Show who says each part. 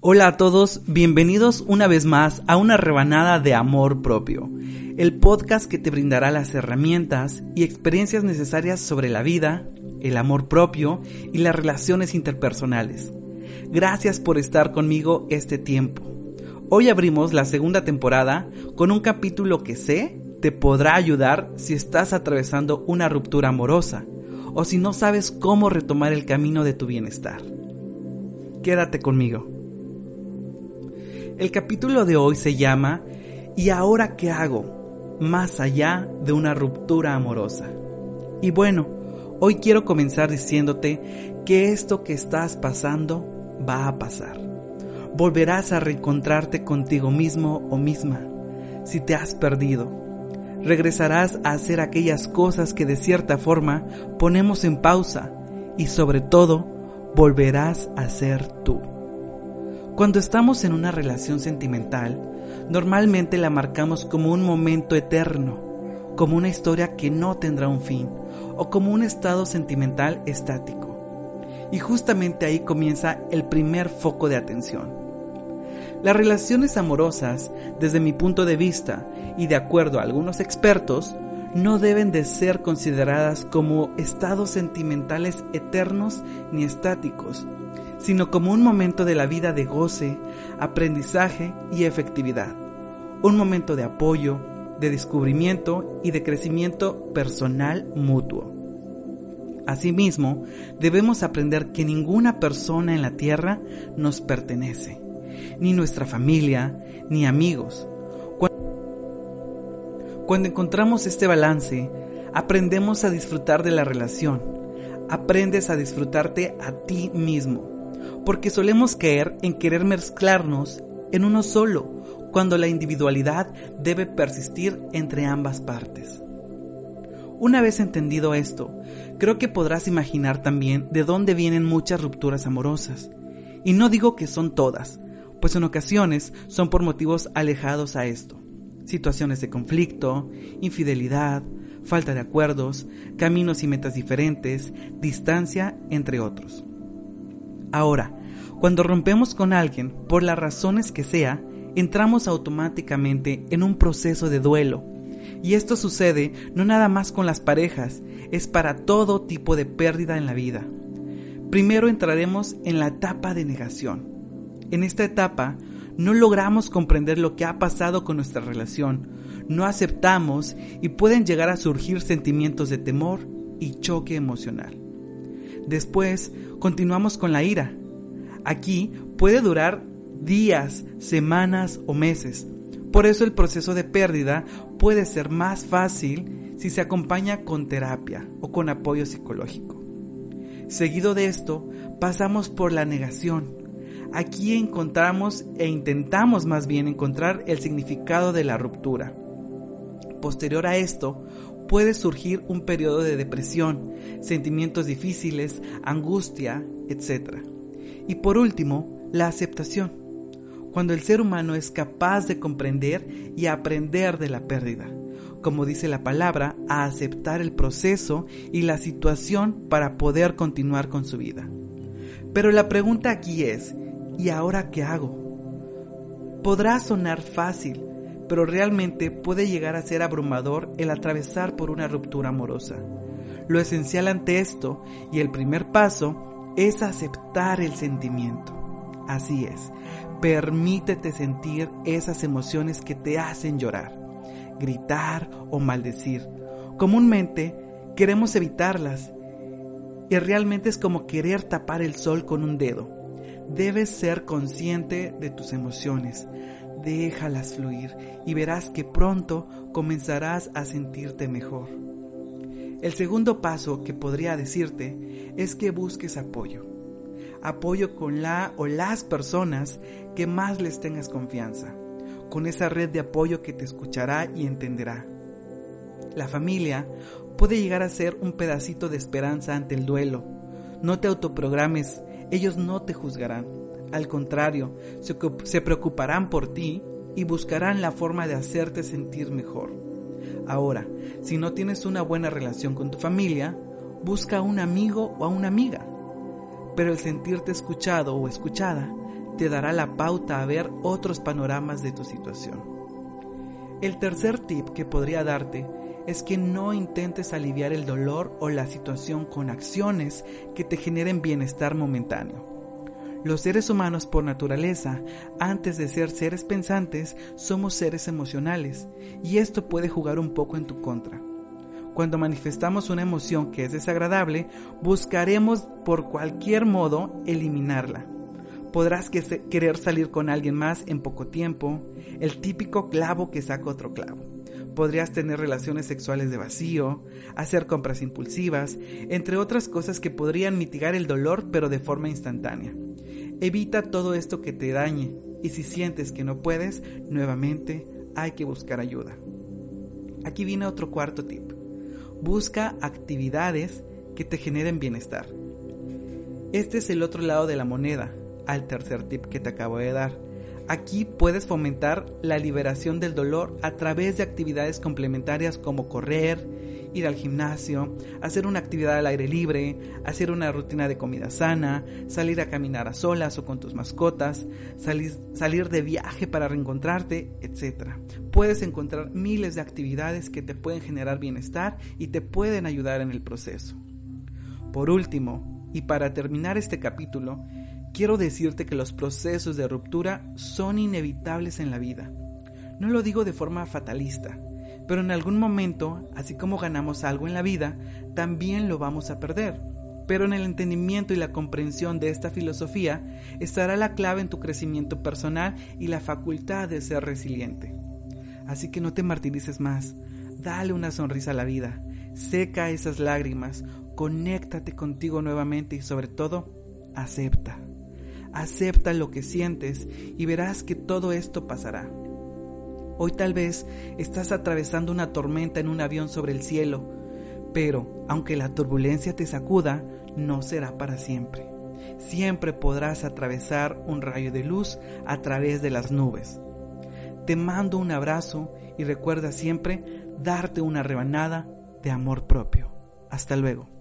Speaker 1: Hola a todos, bienvenidos una vez más a una rebanada de amor propio, el podcast que te brindará las herramientas y experiencias necesarias sobre la vida, el amor propio y las relaciones interpersonales. Gracias por estar conmigo este tiempo. Hoy abrimos la segunda temporada con un capítulo que sé te podrá ayudar si estás atravesando una ruptura amorosa o si no sabes cómo retomar el camino de tu bienestar. Quédate conmigo. El capítulo de hoy se llama ¿Y ahora qué hago? Más allá de una ruptura amorosa. Y bueno, hoy quiero comenzar diciéndote que esto que estás pasando va a pasar. Volverás a reencontrarte contigo mismo o misma si te has perdido. Regresarás a hacer aquellas cosas que de cierta forma ponemos en pausa y sobre todo volverás a ser tú. Cuando estamos en una relación sentimental, normalmente la marcamos como un momento eterno, como una historia que no tendrá un fin, o como un estado sentimental estático. Y justamente ahí comienza el primer foco de atención. Las relaciones amorosas, desde mi punto de vista y de acuerdo a algunos expertos, no deben de ser consideradas como estados sentimentales eternos ni estáticos, sino como un momento de la vida de goce, aprendizaje y efectividad. Un momento de apoyo, de descubrimiento y de crecimiento personal mutuo. Asimismo, debemos aprender que ninguna persona en la tierra nos pertenece, ni nuestra familia, ni amigos. Cuando encontramos este balance, aprendemos a disfrutar de la relación, aprendes a disfrutarte a ti mismo porque solemos caer en querer mezclarnos en uno solo, cuando la individualidad debe persistir entre ambas partes. Una vez entendido esto, creo que podrás imaginar también de dónde vienen muchas rupturas amorosas. Y no digo que son todas, pues en ocasiones son por motivos alejados a esto. Situaciones de conflicto, infidelidad, falta de acuerdos, caminos y metas diferentes, distancia, entre otros. Ahora, cuando rompemos con alguien, por las razones que sea, entramos automáticamente en un proceso de duelo. Y esto sucede no nada más con las parejas, es para todo tipo de pérdida en la vida. Primero entraremos en la etapa de negación. En esta etapa no logramos comprender lo que ha pasado con nuestra relación, no aceptamos y pueden llegar a surgir sentimientos de temor y choque emocional. Después continuamos con la ira. Aquí puede durar días, semanas o meses. Por eso el proceso de pérdida puede ser más fácil si se acompaña con terapia o con apoyo psicológico. Seguido de esto, pasamos por la negación. Aquí encontramos e intentamos más bien encontrar el significado de la ruptura. Posterior a esto, puede surgir un periodo de depresión, sentimientos difíciles, angustia, etc. Y por último, la aceptación, cuando el ser humano es capaz de comprender y aprender de la pérdida, como dice la palabra, a aceptar el proceso y la situación para poder continuar con su vida. Pero la pregunta aquí es, ¿y ahora qué hago? Podrá sonar fácil, pero realmente puede llegar a ser abrumador el atravesar por una ruptura amorosa. Lo esencial ante esto y el primer paso es aceptar el sentimiento. Así es, permítete sentir esas emociones que te hacen llorar, gritar o maldecir. Comúnmente queremos evitarlas y realmente es como querer tapar el sol con un dedo. Debes ser consciente de tus emociones, déjalas fluir y verás que pronto comenzarás a sentirte mejor. El segundo paso que podría decirte es que busques apoyo. Apoyo con la o las personas que más les tengas confianza, con esa red de apoyo que te escuchará y entenderá. La familia puede llegar a ser un pedacito de esperanza ante el duelo. No te autoprogrames, ellos no te juzgarán al contrario, se preocuparán por ti y buscarán la forma de hacerte sentir mejor. Ahora, si no tienes una buena relación con tu familia, busca a un amigo o a una amiga. Pero el sentirte escuchado o escuchada te dará la pauta a ver otros panoramas de tu situación. El tercer tip que podría darte es que no intentes aliviar el dolor o la situación con acciones que te generen bienestar momentáneo. Los seres humanos por naturaleza, antes de ser seres pensantes, somos seres emocionales, y esto puede jugar un poco en tu contra. Cuando manifestamos una emoción que es desagradable, buscaremos por cualquier modo eliminarla. Podrás querer salir con alguien más en poco tiempo, el típico clavo que saca otro clavo. Podrías tener relaciones sexuales de vacío, hacer compras impulsivas, entre otras cosas que podrían mitigar el dolor pero de forma instantánea. Evita todo esto que te dañe y si sientes que no puedes, nuevamente hay que buscar ayuda. Aquí viene otro cuarto tip. Busca actividades que te generen bienestar. Este es el otro lado de la moneda, al tercer tip que te acabo de dar. Aquí puedes fomentar la liberación del dolor a través de actividades complementarias como correr, ir al gimnasio, hacer una actividad al aire libre, hacer una rutina de comida sana, salir a caminar a solas o con tus mascotas, salir, de viaje para reencontrarte, etc. Puedes encontrar miles de actividades que te pueden generar bienestar y te pueden ayudar en el proceso. Por último, y para terminar este capítulo, quiero decirte que los procesos de ruptura son inevitables en la vida. No lo digo de forma fatalista, pero en algún momento, así como ganamos algo en la vida, también lo vamos a perder. Pero en el entendimiento y la comprensión de esta filosofía estará la clave en tu crecimiento personal y la facultad de ser resiliente. Así que no te martirices más, dale una sonrisa a la vida, seca esas lágrimas, conéctate contigo nuevamente y sobre todo, acepta. Acepta lo que sientes y verás que todo esto pasará. Hoy tal vez estás atravesando una tormenta en un avión sobre el cielo, pero aunque la turbulencia te sacuda, no será para siempre. Siempre podrás atravesar un rayo de luz a través de las nubes. Te mando un abrazo y recuerda siempre darte una rebanada de amor propio. Hasta luego.